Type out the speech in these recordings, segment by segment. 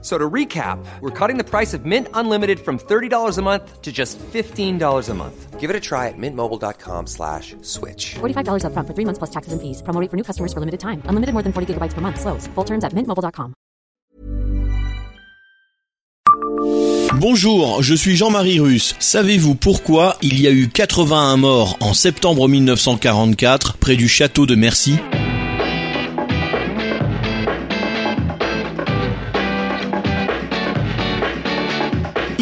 So to recap, we're cutting the price of Mint Unlimited from $30 a month to just $15 a month. Give it a try at mintmobile.com slash switch. $45 upfront for three months plus taxes and fees. Promo rate for new customers for limited time. Unlimited more than 40 gigabytes per month. Slows. Full terms at mintmobile.com. Bonjour, je suis Jean-Marie Russe. Savez-vous pourquoi il y a eu 81 morts en septembre 1944 près du château de Mercy?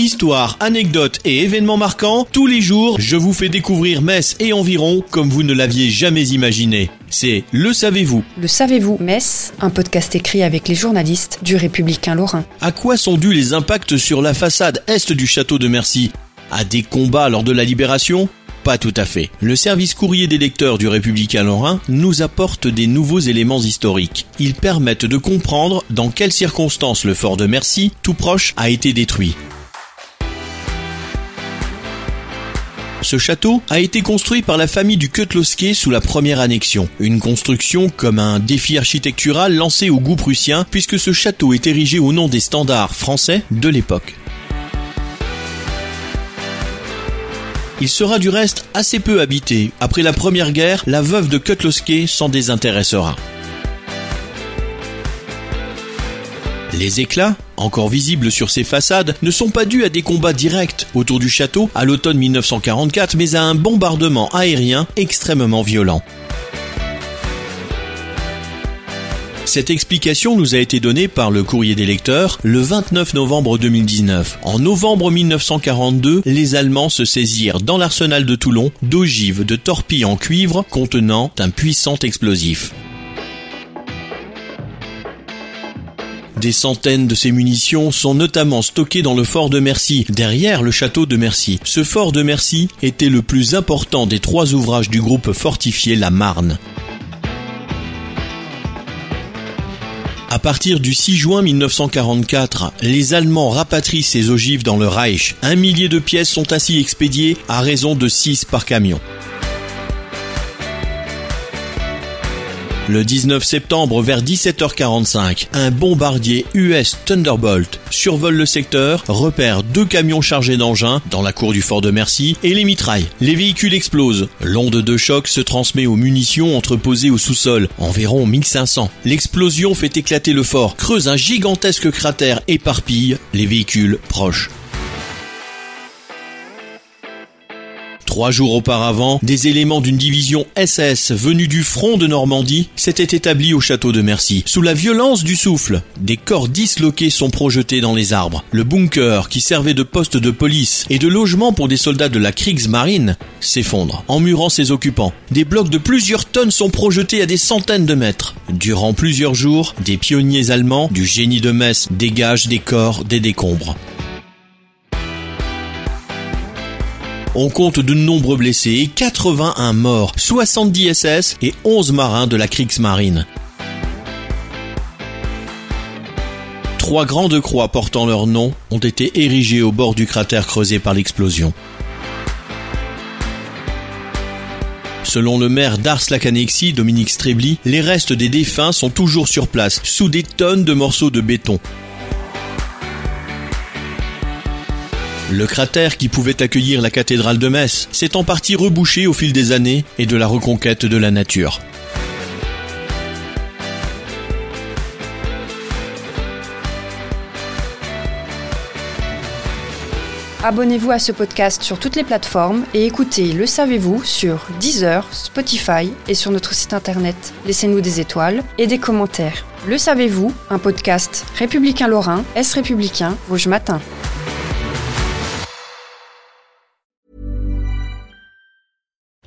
Histoire, anecdotes et événements marquants, tous les jours, je vous fais découvrir Metz et environ comme vous ne l'aviez jamais imaginé. C'est Le Savez-vous. Le Savez-vous Metz, un podcast écrit avec les journalistes du Républicain Lorrain. À quoi sont dus les impacts sur la façade est du château de Mercy? À des combats lors de la libération? Pas tout à fait. Le service courrier des lecteurs du Républicain Lorrain nous apporte des nouveaux éléments historiques. Ils permettent de comprendre dans quelles circonstances le fort de Mercy, tout proche, a été détruit. Ce château a été construit par la famille du Kötlowski sous la première annexion. Une construction comme un défi architectural lancé au goût prussien puisque ce château est érigé au nom des standards français de l'époque. Il sera du reste assez peu habité. Après la première guerre, la veuve de Kötlowski s'en désintéressera. Les éclats, encore visibles sur ses façades, ne sont pas dus à des combats directs autour du château à l'automne 1944, mais à un bombardement aérien extrêmement violent. Cette explication nous a été donnée par le courrier des lecteurs le 29 novembre 2019. En novembre 1942, les Allemands se saisirent dans l'arsenal de Toulon d'ogives de torpilles en cuivre contenant un puissant explosif. Des centaines de ces munitions sont notamment stockées dans le fort de Mercy, derrière le château de Mercy. Ce fort de Mercy était le plus important des trois ouvrages du groupe fortifié La Marne. À partir du 6 juin 1944, les Allemands rapatrient ces ogives dans le Reich. Un millier de pièces sont ainsi expédiées à raison de 6 par camion. Le 19 septembre vers 17h45, un bombardier US Thunderbolt survole le secteur, repère deux camions chargés d'engins dans la cour du fort de Mercy et les mitraille. Les véhicules explosent. L'onde de choc se transmet aux munitions entreposées au sous-sol, environ 1500. L'explosion fait éclater le fort, creuse un gigantesque cratère, éparpille les véhicules proches. Trois jours auparavant, des éléments d'une division SS venus du front de Normandie s'étaient établis au château de Mercy. Sous la violence du souffle, des corps disloqués sont projetés dans les arbres. Le bunker, qui servait de poste de police et de logement pour des soldats de la Kriegsmarine, s'effondre, emmurant ses occupants. Des blocs de plusieurs tonnes sont projetés à des centaines de mètres. Durant plusieurs jours, des pionniers allemands du génie de Metz dégagent des corps des décombres. On compte de nombreux blessés et 81 morts, 70 SS et 11 marins de la Kriegsmarine. Trois grandes croix portant leur nom ont été érigées au bord du cratère creusé par l'explosion. Selon le maire d'Ars-Lacanexie, Dominique Strebli, les restes des défunts sont toujours sur place, sous des tonnes de morceaux de béton. Le cratère qui pouvait accueillir la cathédrale de Metz s'est en partie rebouché au fil des années et de la reconquête de la nature. Abonnez-vous à ce podcast sur toutes les plateformes et écoutez Le Savez-vous sur Deezer, Spotify et sur notre site internet. Laissez-nous des étoiles et des commentaires. Le Savez-vous, un podcast républicain lorrain, Est républicain, Vosges Matin.